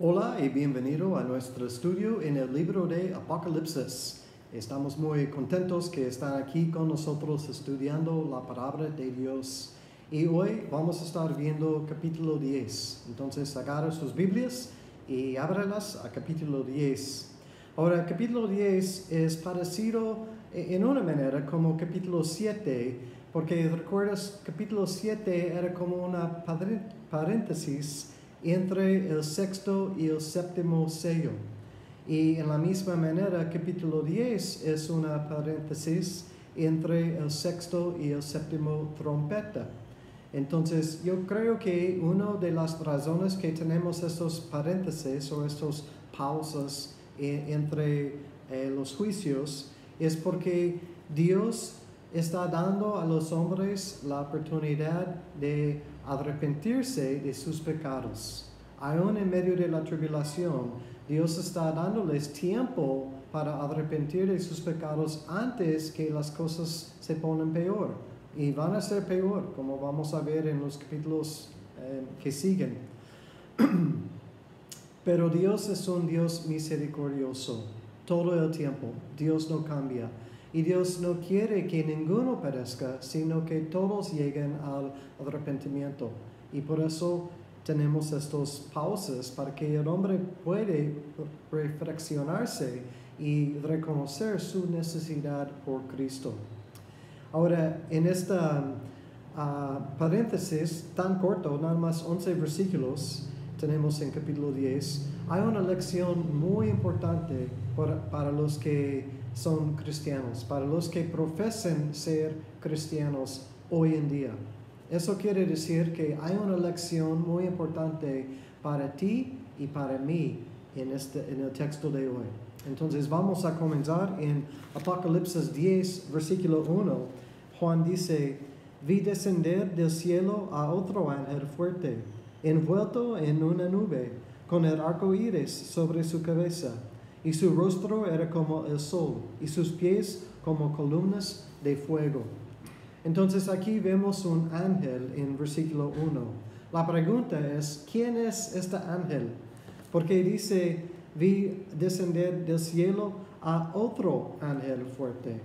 Hola y bienvenido a nuestro estudio en el libro de Apocalipsis. Estamos muy contentos que están aquí con nosotros estudiando la palabra de Dios. Y hoy vamos a estar viendo capítulo 10. Entonces agarra sus Biblias y ábrelas a capítulo 10. Ahora, capítulo 10 es parecido en una manera como capítulo 7, porque recuerdas, capítulo 7 era como una paréntesis entre el sexto y el séptimo sello. Y en la misma manera, capítulo 10 es una paréntesis entre el sexto y el séptimo trompeta. Entonces, yo creo que una de las razones que tenemos estos paréntesis o estos pausas eh, entre eh, los juicios es porque Dios está dando a los hombres la oportunidad de arrepentirse de sus pecados. Aún en medio de la tribulación, Dios está dándoles tiempo para arrepentir de sus pecados antes que las cosas se ponen peor. Y van a ser peor, como vamos a ver en los capítulos eh, que siguen. Pero Dios es un Dios misericordioso todo el tiempo. Dios no cambia. Y Dios no quiere que ninguno perezca, sino que todos lleguen al arrepentimiento. Y por eso tenemos estos pausas para que el hombre puede reflexionarse y reconocer su necesidad por Cristo. Ahora, en esta ah, paréntesis tan corto, nada más 11 versículos, tenemos en capítulo 10, hay una lección muy importante para, para los que son cristianos, para los que profesan ser cristianos hoy en día. Eso quiere decir que hay una lección muy importante para ti y para mí en, este, en el texto de hoy. Entonces vamos a comenzar en Apocalipsis 10, versículo 1. Juan dice, vi descender del cielo a otro ángel fuerte, envuelto en una nube, con el arco iris sobre su cabeza y su rostro era como el sol, y sus pies como columnas de fuego. Entonces aquí vemos un ángel en versículo 1. La pregunta es, ¿quién es este ángel? Porque dice, vi descender del cielo a otro ángel fuerte.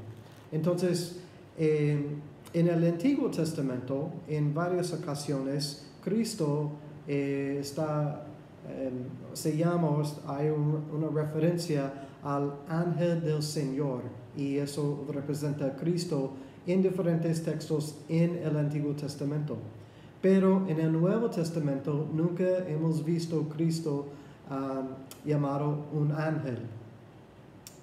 Entonces, en el Antiguo Testamento, en varias ocasiones, Cristo eh, está se llama, hay una referencia al ángel del Señor y eso representa a Cristo en diferentes textos en el Antiguo Testamento. Pero en el Nuevo Testamento nunca hemos visto Cristo llamado un ángel.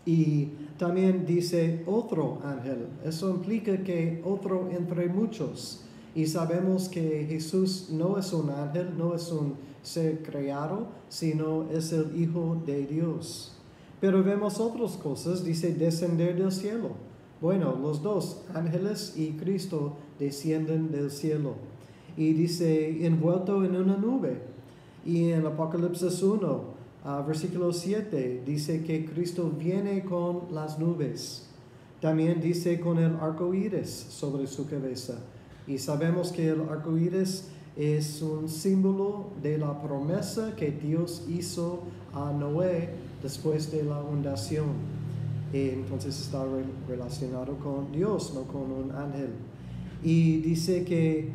Y también dice otro ángel. Eso implica que otro entre muchos. Y sabemos que Jesús no es un ángel, no es un ser creado, sino es el Hijo de Dios. Pero vemos otras cosas, dice descender del cielo. Bueno, los dos, ángeles y Cristo, descienden del cielo. Y dice, envuelto en una nube. Y en Apocalipsis 1, ah, versículo 7, dice que Cristo viene con las nubes. También dice con el arco iris sobre su cabeza. Y sabemos que el arco iris es un símbolo de la promesa que Dios hizo a Noé después de la fundación. Entonces está relacionado con Dios, no con un ángel. Y dice que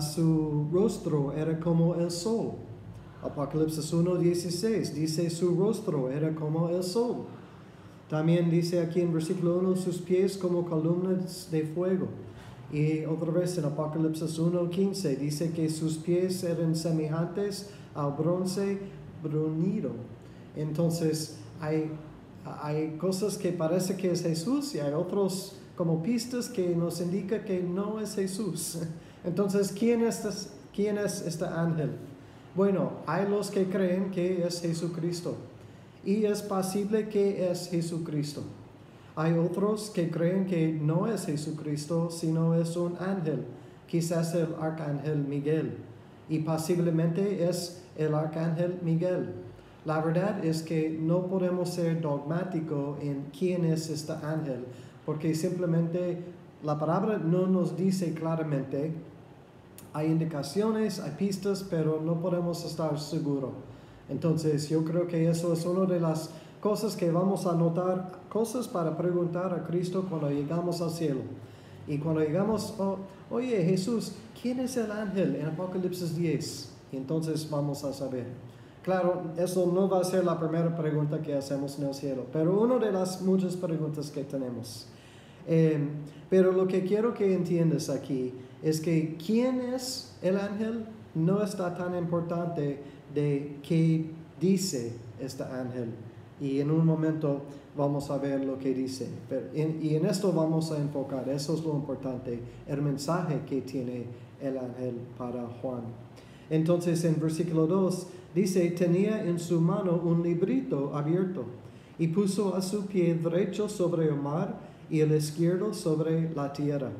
su rostro era como el sol. Apocalipsis 1.16 dice su rostro era como el sol. También dice aquí en versículo 1 sus pies como columnas de fuego. Y otra vez en Apocalipsis 1.15 dice que sus pies eran semejantes al bronce brunido. Entonces hay, hay cosas que parece que es Jesús y hay otros como pistas que nos indica que no es Jesús. Entonces, ¿quién es, este, quién es este ángel? Bueno, hay los que creen que es Jesucristo y es posible que es Jesucristo. Hay otros que creen que no es Jesucristo, sino es un ángel, quizás el arcángel Miguel, y posiblemente es el arcángel Miguel. La verdad es que no podemos ser dogmáticos en quién es este ángel, porque simplemente la palabra no nos dice claramente. Hay indicaciones, hay pistas, pero no podemos estar seguros. Entonces yo creo que eso es una de las cosas que vamos a notar, cosas para preguntar a Cristo cuando llegamos al cielo. Y cuando llegamos, oh, oye Jesús, ¿quién es el ángel en Apocalipsis 10? Y entonces vamos a saber. Claro, eso no va a ser la primera pregunta que hacemos en el cielo, pero una de las muchas preguntas que tenemos. Eh, pero lo que quiero que entiendas aquí es que quién es el ángel no está tan importante de qué dice este ángel. Y en un momento vamos a ver lo que dice. y en esto vamos a enfocar, eso es lo importante, el mensaje que tiene el ángel para Juan. Entonces en versículo 2 dice, tenía en su mano un librito abierto y puso a su pie derecho sobre el mar y el izquierdo sobre la tierra.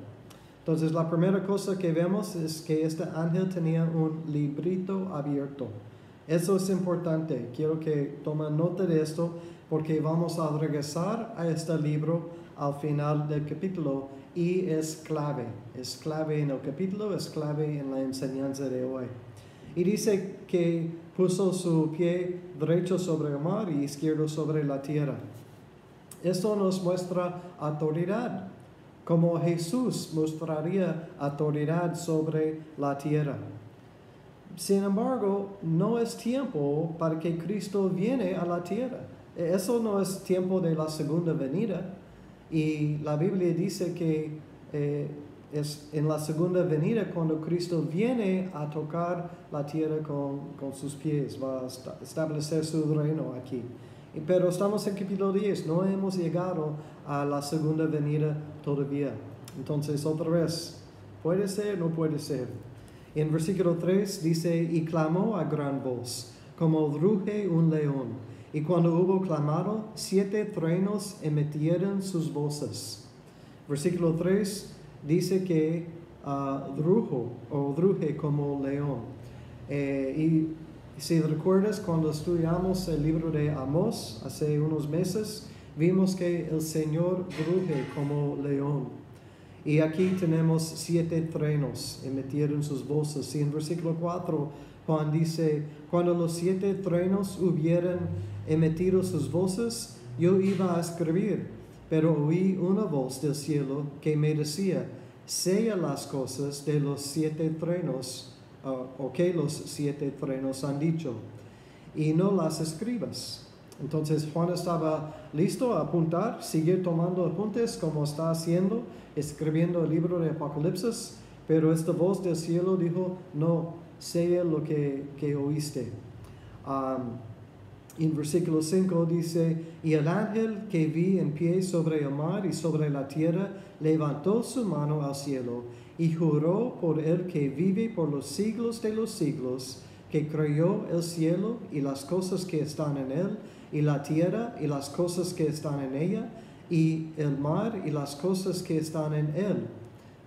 Entonces la primera cosa que vemos es que este ángel tenía un librito abierto. Eso es importante. Quiero que tomen nota de esto porque vamos a regresar a este libro al final del capítulo y es clave. Es clave en el capítulo, es clave en la enseñanza de hoy. Y dice que puso su pie derecho sobre el mar y izquierdo sobre la tierra. Esto nos muestra autoridad, como Jesús mostraría autoridad sobre la tierra. Sin embargo, no es tiempo para que Cristo viene a la tierra. Eso no es tiempo de la segunda venida. Y la Biblia dice que eh, es en la segunda venida cuando Cristo viene a tocar la tierra con, con sus pies, va a establecer su reino aquí. Pero estamos en capítulo 10, no hemos llegado a la segunda venida todavía. Entonces, otra vez, puede ser, no puede ser. En versículo 3 dice, y clamó a gran voz, como ruge un león. Y cuando hubo clamado, siete truenos emitieron sus voces. Versículo 3 dice que uh, o ruge como león. Eh, y si recuerdas, cuando estudiamos el libro de Amos hace unos meses, vimos que el Señor ruge como león. Y aquí tenemos siete truenos emitieron sus voces. Y en versículo 4, Juan dice, cuando los siete truenos hubieran emitido sus voces, yo iba a escribir, pero oí una voz del cielo que me decía, sea las cosas de los siete truenos, o que los siete truenos han dicho, y no las escribas. Entonces Juan estaba listo a apuntar, seguir tomando apuntes como está haciendo escribiendo el libro de Apocalipsis, pero esta voz del cielo dijo, no, sea lo que, oíste. En versículo 5 dice, y el ángel que vi en pie sobre el mar y sobre la tierra levantó su mano al cielo y juró por el que vive por los siglos de los siglos, que creyó el cielo y las cosas que están en él, y la tierra y las cosas que están en ella, y el mar y las cosas que están en él.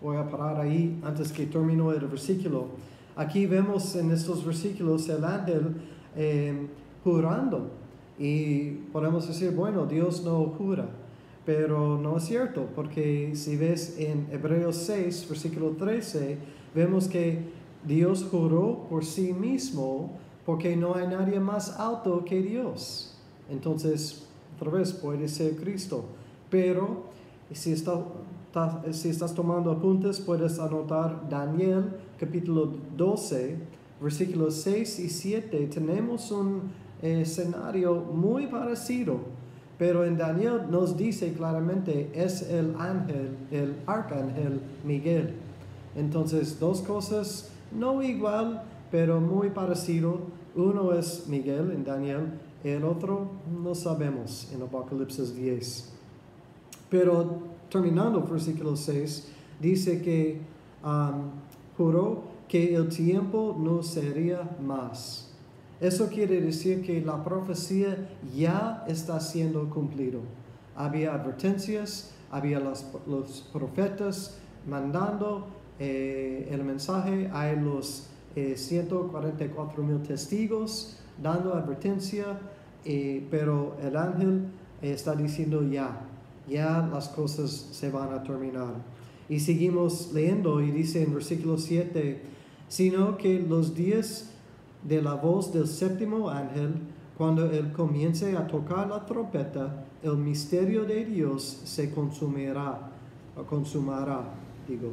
Voy a parar ahí antes que termine el versículo. Aquí vemos en estos versículos el ángel em, jurando. Y podemos decir, bueno, Dios no jura. Pero no es cierto, porque si ves en Hebreos 6, versículo 13, vemos que Dios juró por sí mismo porque no hay nadie más alto que Dios. Entonces, otra vez puede ser Cristo. Pero si, si estás tomando apuntes, puedes anotar Daniel capítulo 12, versículos 6 y 7. Tenemos un escenario muy parecido, pero en Daniel nos dice claramente es el ángel, el arcángel Miguel. Entonces, dos cosas no igual, pero muy parecido. Uno es Miguel en Daniel, el otro no sabemos en Apocalipsis 10. Pero terminando el versículo 6, dice que um, juró que el tiempo no sería más. Eso quiere decir que la profecía ya está siendo cumplido. Había advertencias, había los, profetas mandando eh, el mensaje, hay los 144 eh, mil testigos dando advertencia, eh, pero el ángel está diciendo ya, ya las cosas se van a terminar. Y seguimos leyendo y dice en versículo 7, sino que los días de la voz del séptimo ángel, cuando él comience a tocar la trompeta, el misterio de Dios se consumirá, o consumará, digo.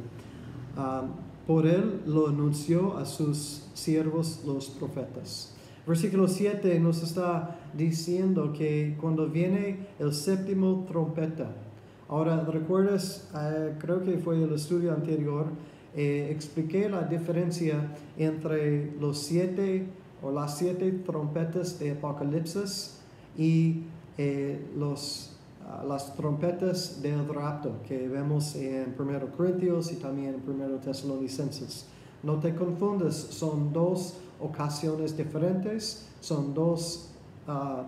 Ah, por él lo anunció a sus siervos los profetas. Versículo 7 nos está diciendo que cuando viene el séptimo trompeta, ahora recuerdas, eh, creo que fue el estudio anterior, eh, expliqué la diferencia entre los siete o las siete trompetas de Apocalipsis y eh, los, ah, las trompetas del rapto que vemos en 1 Corintios y también en 1 Tesalonicenses. No te confundas, son dos ocasiones diferentes, son dos ah,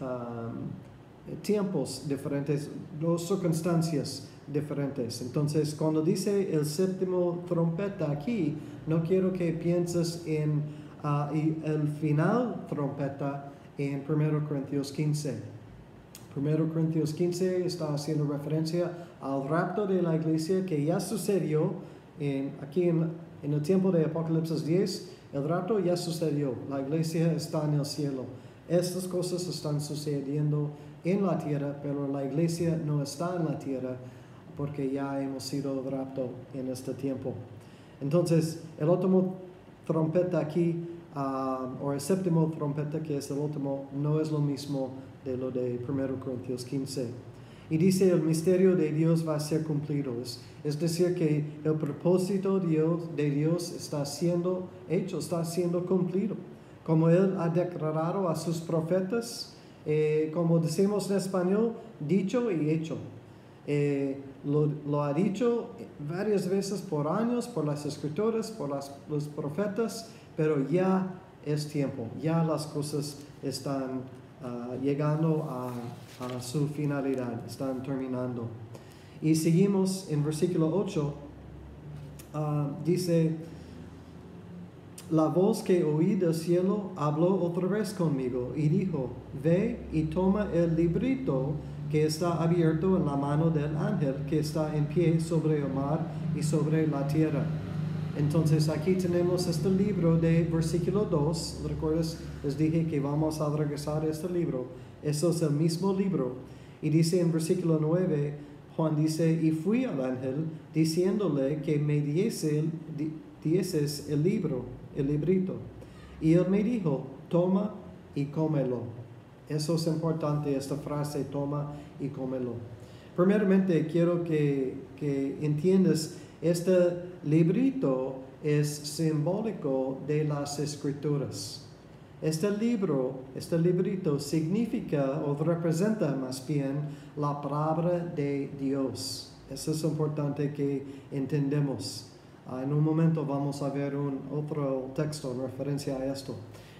ah, tiempos diferentes, dos circunstancias diferentes. Entonces, cuando dice el séptimo trompeta aquí, no quiero que pienses en uh, el final trompeta en 1 Corintios 15. 1 Corintios 15 está haciendo referencia al rapto de la iglesia que ya sucedió aquí en, en el tiempo de Apocalipsis 10. El rapto ya sucedió, la iglesia está en el cielo. Estas cosas están sucediendo en la tierra, pero la iglesia no está en la tierra porque ya hemos sido rapto en este tiempo. Entonces, el último trompeta aquí, ah, o el séptimo trompeta que es el último, no es lo mismo de lo de 1 Corintios 15. Y dice, el misterio de Dios va a ser cumplido. Es, decir, que el propósito de Dios está siendo hecho, está siendo cumplido. Como Él ha declarado a sus profetas, eh, como decimos en español, dicho y hecho. Eh, lo, ha dicho varias veces por años, por las escrituras, por los profetas, pero ya es tiempo, ya las cosas están ah, llegando a, su finalidad, están terminando. Y seguimos en versículo 8, ah, dice, la voz que oí del cielo habló otra vez conmigo y dijo, ve y toma el librito que está abierto en la mano del ángel que está en pie sobre el mar y sobre la tierra. Entonces aquí tenemos este libro de versículo 2. ¿Recuerdas? Les dije que vamos a regresar a este libro. Eso es el mismo libro. Y dice en versículo 9, Juan dice, y fui al ángel diciéndole que me diese, dieses el libro, el librito. Y él me dijo, toma y cómelo eso es importante, esta frase, toma y cómelo. Primeramente, quiero que, que entiendas, este librito es simbólico de las escrituras. Este libro, este librito significa o representa más bien la palabra de Dios. Eso es importante que entendemos. Ah, en un momento vamos a ver un otro texto en referencia a esto.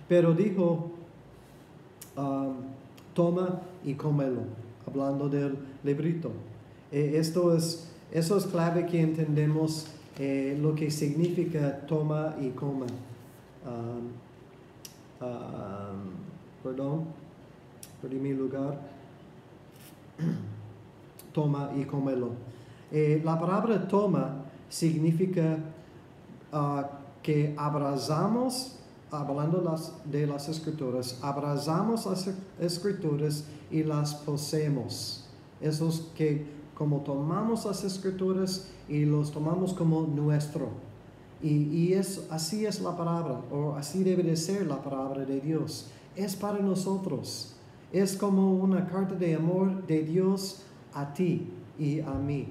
Pero dijo toma y cómelo, hablando del librito. Eh, esto es, eso es clave que entendemos eh, lo que significa toma y coma. perdón, perdí mi lugar. toma y cómelo. Eh, la palabra toma significa ah, que abrazamos hablando de las escrituras, abrazamos las escrituras y las poseemos. Esos que como tomamos las escrituras y los tomamos como nuestro. Y, y es, así es la palabra, o así debe de ser la palabra de Dios. Es para nosotros. Es como una carta de amor de Dios a ti y a mí.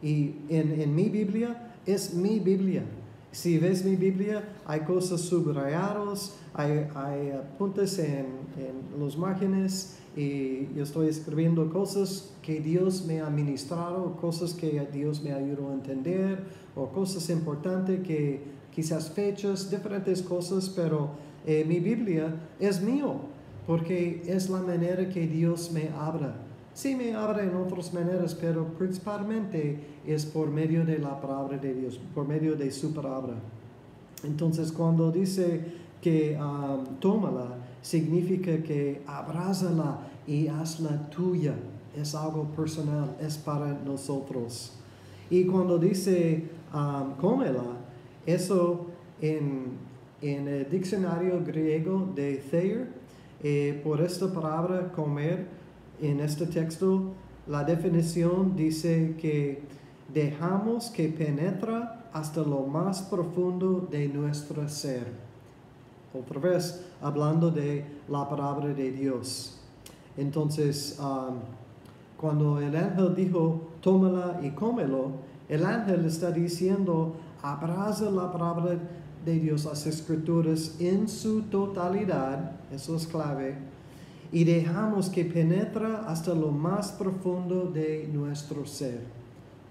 Y en, en mi Biblia es mi Biblia. Si ves mi Biblia, hay cosas subrayadas, hay, hay apuntes en, en, los márgenes y yo estoy escribiendo cosas que Dios me ha ministrado, cosas que Dios me ayudó a entender o cosas importantes que quizás fechas, diferentes cosas, pero eh, mi Biblia es mío porque es la manera que Dios me habla Sí me habla en otras maneras, pero principalmente es por medio de la palabra de Dios, por medio de su palabra. Entonces cuando dice que um, tómala, significa que abrázala y hazla tuya. Es algo personal, es para nosotros. Y cuando dice um, cómela, eso en en el diccionario griego de Thayer, eh, por esta palabra comer en este texto, la definición dice que dejamos que penetra hasta lo más profundo de nuestro ser. Otra vez, hablando de la palabra de Dios. Entonces, um, cuando el ángel dijo, tómala y cómelo, el ángel está diciendo, abraza la palabra de Dios, las escrituras en su totalidad, eso es clave, y dejamos que penetra hasta lo más profundo de nuestro ser.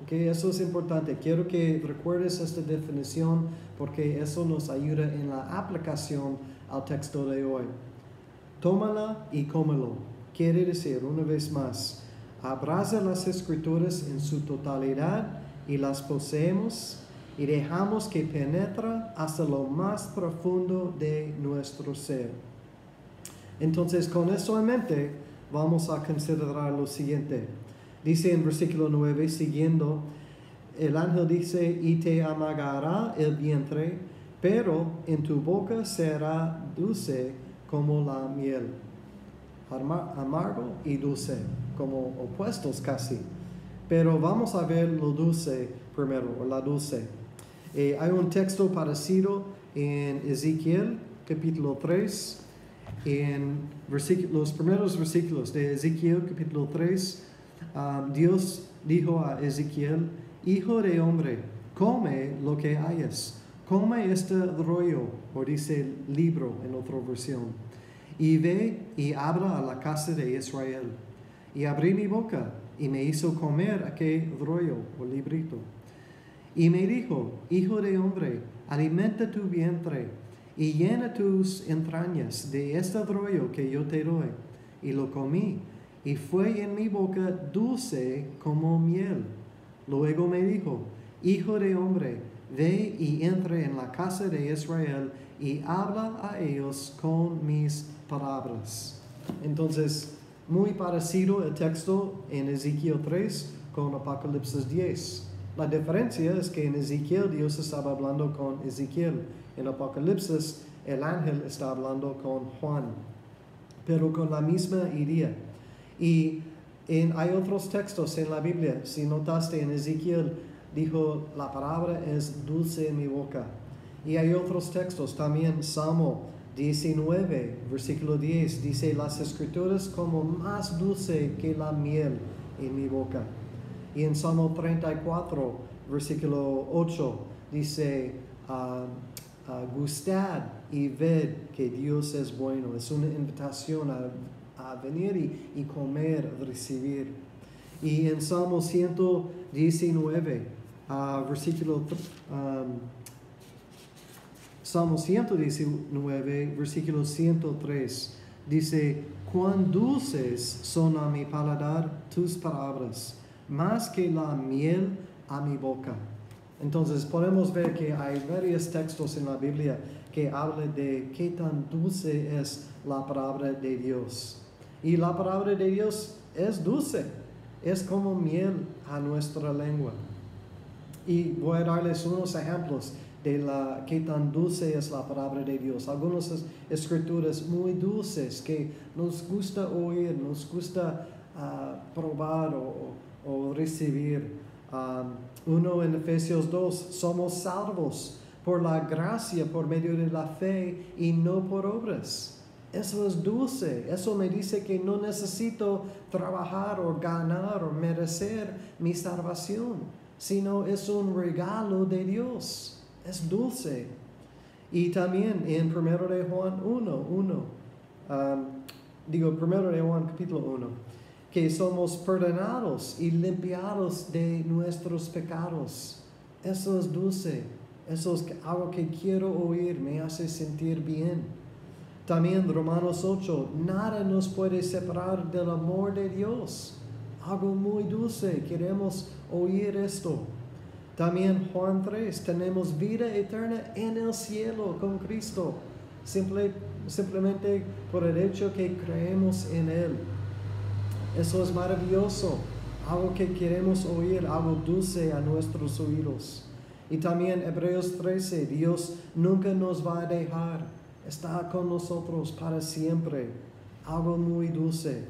Okay, eso es importante. Quiero que recuerdes esta definición porque eso nos ayuda en la aplicación al texto de hoy. Tómala y cómelo. Quiere decir, una vez más, abraza las escrituras en su totalidad y las poseemos y dejamos que penetra hasta lo más profundo de nuestro ser. Entonces, con eso en mente, vamos a considerar lo siguiente. Dice en versículo 9, siguiendo, el ángel dice, y te amagará el vientre, pero en tu boca será dulce como la miel. Amargo y dulce, como opuestos casi. Pero vamos a ver lo dulce primero, o la dulce. Eh, hay un texto parecido en Ezequiel, capítulo 3, en los primeros versículos de Ezequiel, capítulo 3 Um, Dios dijo a Ezequiel, Hijo de hombre, come lo que hayas, come este rollo, o dice libro en otra versión, y ve y habla a la casa de Israel. Y abrí mi boca y me hizo comer aquel rollo o librito. Y me dijo, Hijo de hombre, alimenta tu vientre y llena tus entrañas de este rollo que yo te doy. Y lo comí y fue en mi boca dulce como miel. Luego me dijo, Hijo de hombre, ve y entre en la casa de Israel y habla a ellos con mis palabras. Entonces, muy parecido el texto en Ezequiel 3 con Apocalipsis 10. La diferencia es que en Ezequiel Dios estaba hablando con Ezequiel, en Apocalipsis el ángel está hablando con Juan, pero con la misma idea. Y hay otros textos en la Biblia, si notaste en Ezequiel, dijo, la palabra es dulce en mi boca. Y hay otros textos, también Salmo 19, versículo 10, dice, las escrituras como más dulce que la miel en mi boca. Y en Salmo 34, versículo 8, dice, uh, gustad y ved que Dios es bueno. Es una invitación a venir y, comer, recibir. Y en Salmo 119, uh, versículo, um, Salmo 119, versículo 103, dice, cuán dulces son a mi paladar tus palabras, más que la miel a mi boca. Entonces podemos ver que hay varios textos en la Biblia que hablan de qué tan dulce es la palabra de Dios. Y la palabra de Dios es dulce, es como miel a nuestra lengua. Y voy a darles unos ejemplos de la qué tan dulce es la palabra de Dios. Algunas escrituras muy dulces que nos gusta oír, nos gusta ah, probar o, recibir. uno en Efesios 2, somos salvos por la gracia, por medio de la fe y no por obras. Eso es dulce. Eso me dice que no necesito trabajar o ganar o merecer mi salvación, sino es un regalo de Dios. Es dulce. Y también en 1 de Juan 1, 1, um, digo 1 de Juan capítulo 1, que somos perdonados y limpiados de nuestros pecados. Eso es dulce. Eso es algo que quiero oír, me hace sentir bien. También Romanos 8, nada nos puede separar del amor de Dios. Algo muy dulce, queremos oír esto. También Juan 3, tenemos vida eterna en el cielo con Cristo, simplemente por el hecho que creemos en Él. Eso es maravilloso, algo que queremos oír, algo dulce a nuestros oídos. Y también Hebreos 13, Dios nunca nos va a dejar, está con nosotros para siempre, algo muy dulce.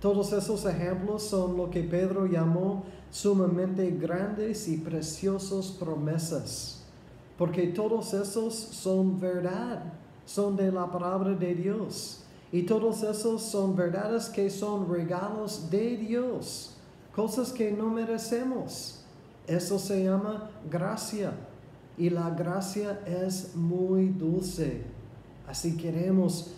Todos esos ejemplos son lo que Pedro llamó sumamente grandes y preciosas promesas, porque todos esos son verdad, son de la palabra de Dios. Y todos esos son verdades que son regalos de Dios, cosas que no merecemos. Eso se llama gracia. Y la gracia es muy dulce. Así queremos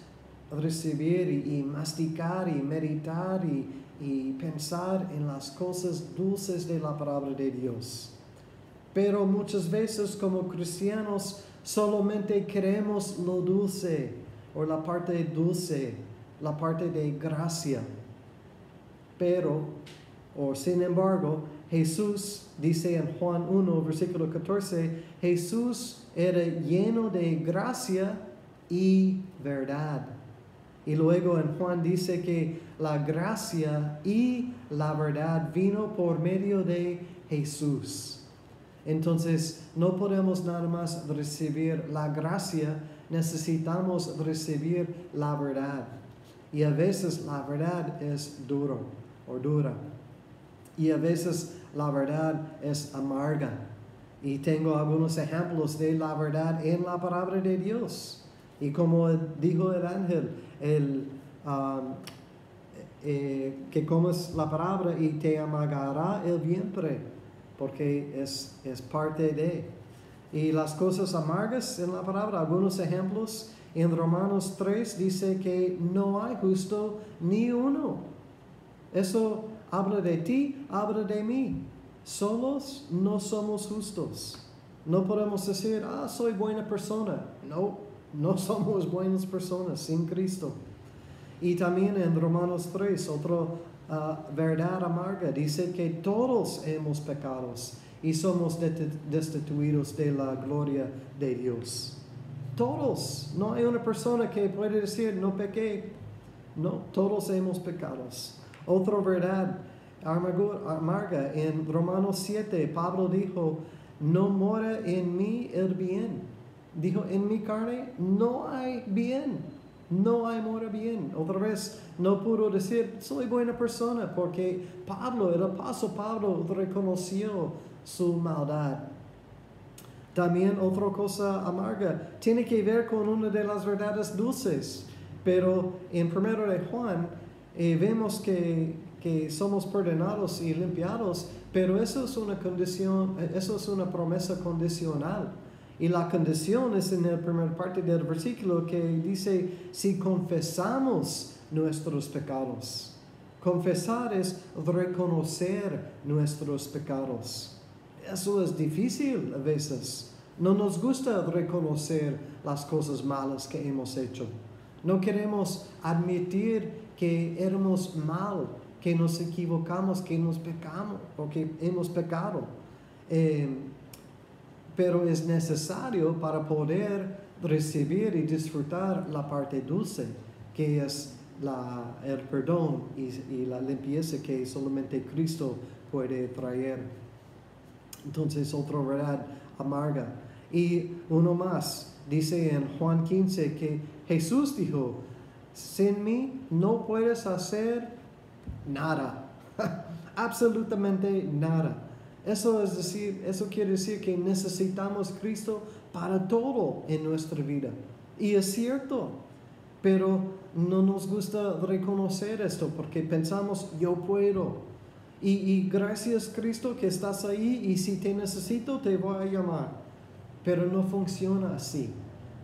recibir y, masticar y meditar y, y pensar en las cosas dulces de la palabra de Dios. Pero muchas veces como cristianos solamente queremos lo dulce o la parte dulce, la parte de gracia. Pero, o sin embargo, Jesús dice en Juan 1, versículo 14, Jesús era lleno de gracia y verdad. Y luego en Juan dice que la gracia y la verdad vino por medio de Jesús. Entonces no podemos nada más recibir la gracia, necesitamos recibir la verdad. Y a veces la verdad es duro o dura. Y a veces la verdad es amarga. Y tengo algunos ejemplos de la verdad en la palabra de Dios. Y como dijo el ángel, el, um, eh, que comes la palabra y te amargará el vientre, porque es, es parte de. Y las cosas amargas en la palabra, algunos ejemplos, en Romanos 3 dice que no hay justo ni uno. Eso habla de ti, habla de mí. Solos no somos justos. No podemos decir, ah, soy buena persona. No, no somos buenas personas sin Cristo. Y también en Romanos 3, otra ah, verdad amarga, dice que todos hemos pecados y somos destituidos de la gloria de Dios. Todos. No hay una persona que puede decir, no pequé. No, todos hemos pecados. Otra verdad amarga en Romanos 7, Pablo dijo, no mora en mí el bien Dijo, en mi carne no hay bien, no hay mora bien. Otra vez, no pudo decir, soy buena persona, porque Pablo, el apóstol Pablo, reconoció su maldad. También otra cosa amarga tiene que ver con una de las verdades dulces, pero en primero de Juan eh, vemos que, que somos perdonados y limpiados, pero eso es una condición, eso es una promesa condicional. Y la condición es en la primera parte del versículo que dice, si confesamos nuestros pecados. Confesar es reconocer nuestros pecados. Eso es difícil a veces. No nos gusta reconocer las cosas malas que hemos hecho. No queremos admitir que éramos mal, que nos equivocamos, que nos pecamos o que hemos pecado. Eh, pero es necesario para poder recibir y disfrutar la parte dulce, que es el perdón y, la limpieza que solamente Cristo puede traer. Entonces, otra verdad amarga. Y uno más, dice en Juan 15 que Jesús dijo, sin mí no puedes hacer nada, absolutamente nada. Eso es decir, eso quiere decir que necesitamos Cristo para todo en nuestra vida. Y es cierto, pero no nos gusta reconocer esto porque pensamos, yo puedo. Y, gracias Cristo que estás ahí y si te necesito te voy a llamar. Pero no funciona así.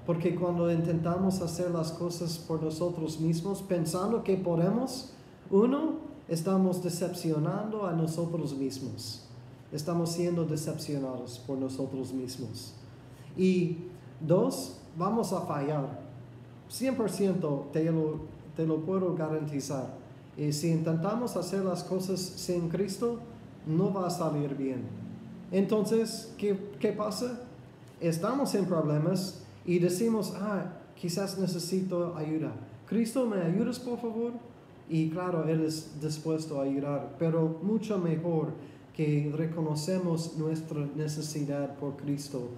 Porque cuando intentamos hacer las cosas por nosotros mismos pensando que podemos, uno, estamos decepcionando a nosotros mismos estamos siendo decepcionados por nosotros mismos. Y dos, vamos a fallar. 100% te lo, te lo puedo garantizar. Y si intentamos hacer las cosas sin Cristo, no va a salir bien. Entonces, ¿qué, qué pasa? Estamos en problemas y decimos, ah, quizás necesito ayuda. Cristo, ¿me ayudas por favor? Y claro, Él es dispuesto a ayudar, pero mucho mejor que reconocemos nuestra necesidad por Cristo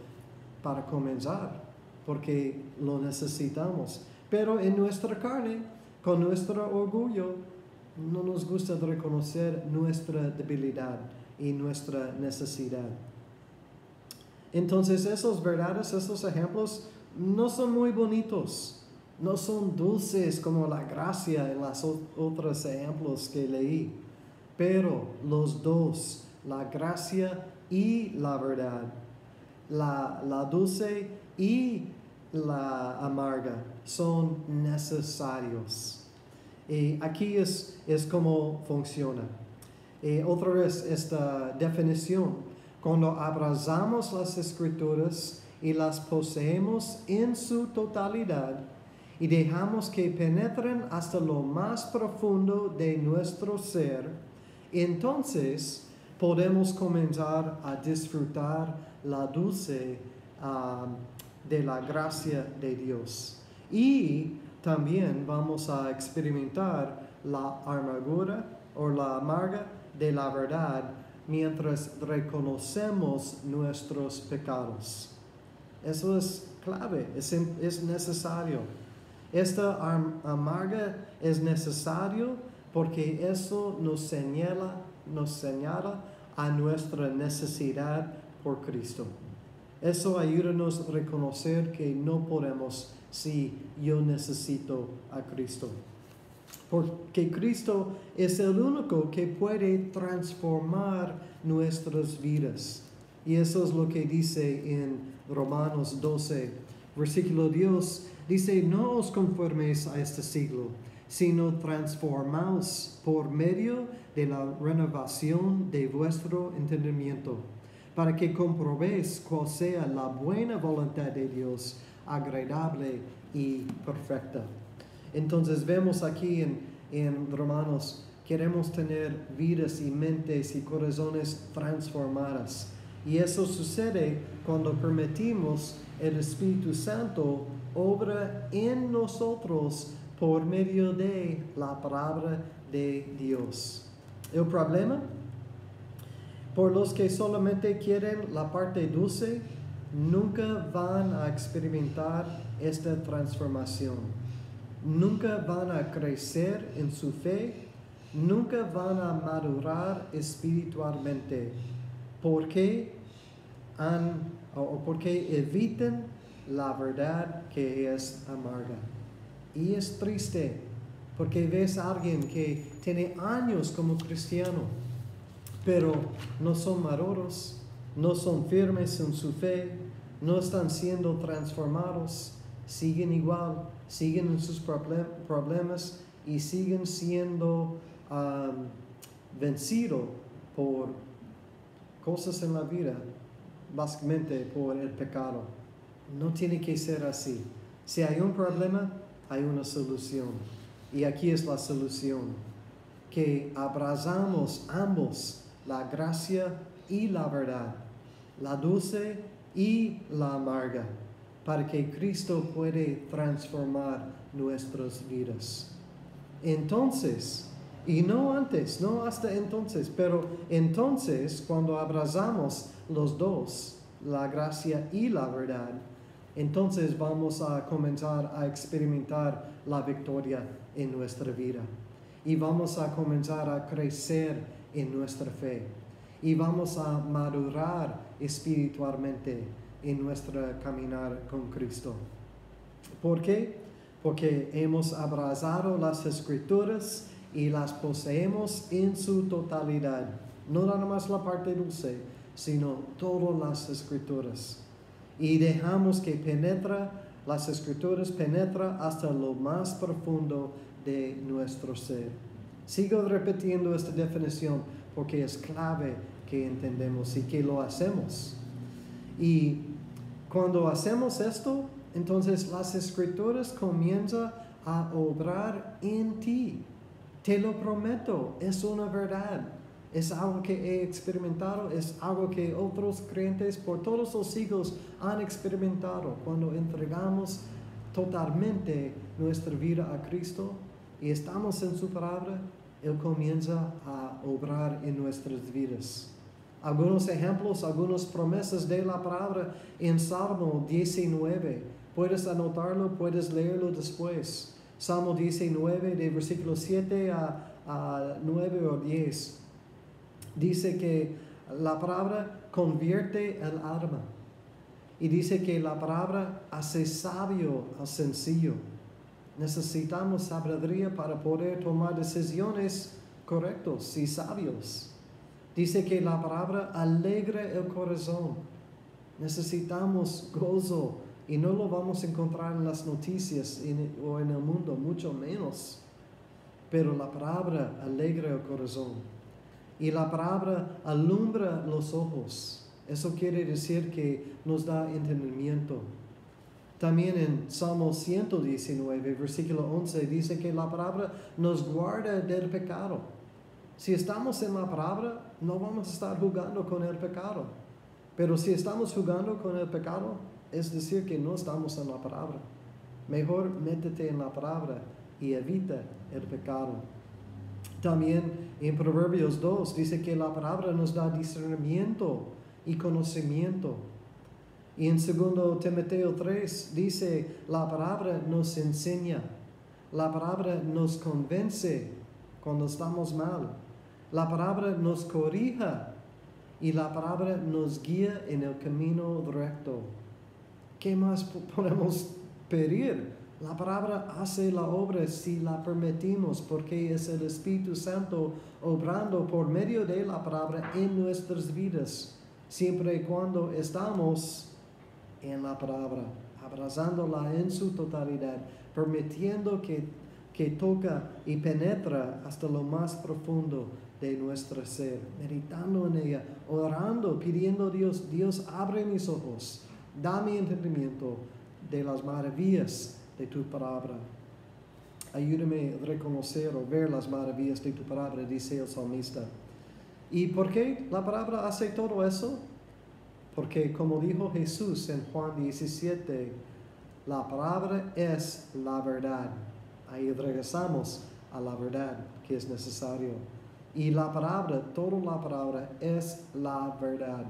para comenzar, porque lo necesitamos. Pero en nuestra carne, con nuestro orgullo, no nos gusta reconocer nuestra debilidad y nuestra necesidad. Entonces esos verdades, esos ejemplos no son muy bonitos, no son dulces como la gracia en los otros ejemplos que leí, pero los dos, la gracia y la verdad, la, la dulce y la amarga, son necesarios. Y aquí es, es como funciona. Y otra vez esta definición, cuando abrazamos las escrituras y las poseemos en su totalidad y dejamos que penetren hasta lo más profundo de nuestro ser, entonces podemos comenzar a disfrutar la dulce um, de la gracia de Dios. Y también vamos a experimentar la amargura o la amarga de la verdad mientras reconocemos nuestros pecados. Eso es clave, es, es necesario. Esta amarga es necesario porque eso nos señala, nos señala a nuestra necesidad por Cristo. Eso ayúdanos a reconocer que no podemos si yo necesito a Cristo porque Cristo es el único que puede transformar nuestras vidas. Y eso es lo que dice en Romanos 12, versículo Dios, dice, no os conforméis a este siglo, sino transformaos por medio de la renovación de vuestro entendimiento, para que comprobéis cuál sea la buena voluntad de Dios, agradable y perfecta. Entonces vemos aquí en, Romanos, queremos tener vidas y mentes y corazones transformadas. Y eso sucede cuando permitimos el Espíritu Santo obra en nosotros por medio de la palabra de Dios. El problema, por los que solamente quieren la parte dulce, nunca van a experimentar esta transformación. Nunca van a crecer en su fe, nunca van a madurar espiritualmente, porque han o porque eviten la verdad que es amarga. Y es triste porque ves a alguien que tiene años como cristiano, pero no son maduros, no son firmes en su fe, no están siendo transformados, siguen igual siguen en sus problemas y siguen siendo vencidos por cosas en la vida, básicamente por el pecado. No tiene que ser así. Si hay un problema, hay una solución. Y aquí es la solución. Que abrazamos ambos, la gracia y la verdad, la dulce y la amarga para que Cristo puede transformar nuestras vidas. Entonces, y no antes, no hasta entonces, pero entonces cuando abrazamos los dos, la gracia y la verdad, entonces vamos a comenzar a experimentar la victoria en nuestra vida. Y vamos a comenzar a crecer en nuestra fe. Y vamos a madurar espiritualmente en nuestro caminar con Cristo. ¿Por qué? Porque hemos abrazado las escrituras y las poseemos en su totalidad. No nada más la parte dulce, sino todas las escrituras. Y dejamos que penetra, las escrituras penetra hasta lo más profundo de nuestro ser. Sigo repitiendo esta definición porque es clave que entendemos y que lo hacemos. Y cuando hacemos esto, entonces las escrituras comienzan a obrar en ti. Te lo prometo, es una verdad. Es algo que he experimentado, es algo que otros creyentes por todos los siglos han experimentado. Cuando entregamos totalmente nuestra vida a Cristo y estamos en su palabra, Él comienza a obrar en nuestras vidas. algunos ejemplos, algunas promesas de la palabra en Salmo 19. Puedes anotarlo, puedes leerlo después. Salmo 19, de versículo 7 a, a 9 o 10. Dice que la palabra convierte el alma. Y dice que la palabra hace sabio al sencillo. Necesitamos sabiduría para poder tomar decisiones correctas y sabios. Dice que la palabra alegra el corazón. Necesitamos gozo y no lo vamos a encontrar en las noticias o en el mundo, mucho menos. Pero la palabra alegra el corazón. Y la palabra alumbra los ojos. Eso quiere decir que nos da entendimiento. También en Salmo 119, versículo 11, dice que la palabra nos guarda del pecado. Si estamos en la palabra, no vamos a estar jugando con el pecado. Pero si estamos jugando con el pecado, es decir que no estamos en la palabra. Mejor métete en la palabra y evita el pecado. También en Proverbios 2 dice que la palabra nos da discernimiento y conocimiento. Y en 2 Timoteo 3 dice, la palabra nos enseña, la palabra nos convence cuando estamos mal, la palabra nos corrija y la palabra nos guía en el camino recto. ¿Qué más podemos pedir? La palabra hace la obra si la permitimos, porque es el Espíritu Santo obrando por medio de la palabra en nuestras vidas siempre y cuando estamos en la palabra, abrazándola en su totalidad, permitiendo que, que toca y penetra hasta lo más profundo de nuestro ser, meditando en ella, orando, pidiendo a Dios, Dios abre mis ojos, dame entendimiento de las maravillas de tu palabra. Ayúdame a reconocer o ver las maravillas de tu palabra, dice el salmista. ¿Y por qué la palabra hace todo eso? Porque como dijo Jesús en Juan 17, la palabra es la verdad. Ahí regresamos a la verdad que es necesario. Y la palabra, toda la palabra es la verdad.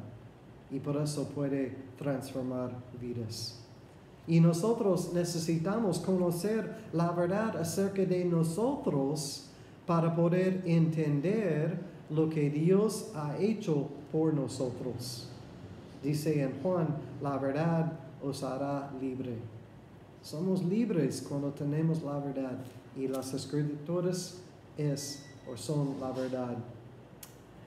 Y por eso puede transformar vidas. Y nosotros necesitamos conocer la verdad acerca de nosotros para poder entender lo que Dios ha hecho por nosotros. Dice en Juan, la verdad os hará libre. Somos libres cuando tenemos la verdad y las escrituras es o son la verdad.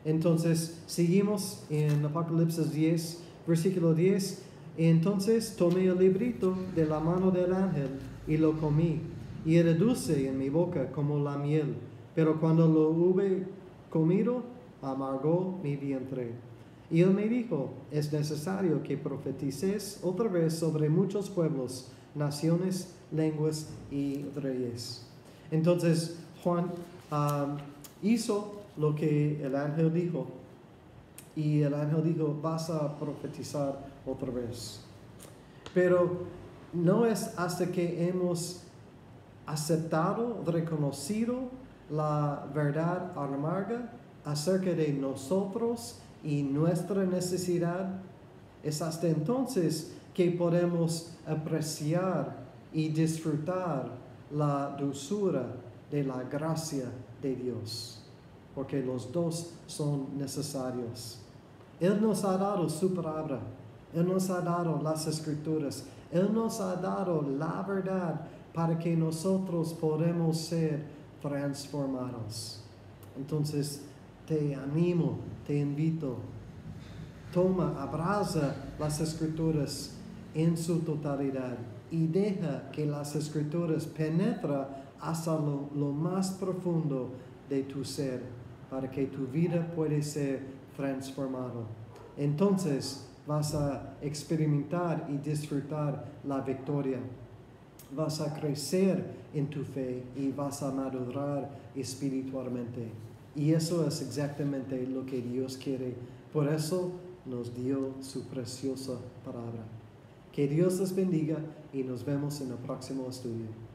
Entonces, seguimos en Apocalipsis 10, versículo 10. Entonces tomé el librito de la mano del ángel y lo comí, y era dulce en mi boca como la miel. Pero cuando lo hube comido, amargó mi vientre. Y él me dijo, es necesario que profetices otra vez sobre muchos pueblos, naciones, lenguas y reyes. Entonces Juan um, hizo lo que el ángel dijo. Y el ángel dijo, vas a profetizar otra vez. Pero no es hasta que hemos aceptado, reconocido la verdad amarga acerca de nosotros y nuestra necesidad, es hasta entonces que podemos apreciar y disfrutar la dulzura de la gracia de Dios, porque los dos son necesarios. Él nos ha dado su palabra, Él nos ha dado las escrituras, Él nos ha dado la verdad para que nosotros podamos ser transformados. Entonces, te animo, te invito, toma, abraza las escrituras en su totalidad y deja que las escrituras penetra hasta lo, lo más profundo de tu ser para que tu vida pueda ser transformado. Entonces vas a experimentar y disfrutar la victoria vas a crecer en tu fe y vas a madurar espiritualmente. Y eso es exactamente lo que Dios quiere. Por eso nos dio su preciosa palabra. Que Dios les bendiga y nos vemos en el próximo estudio.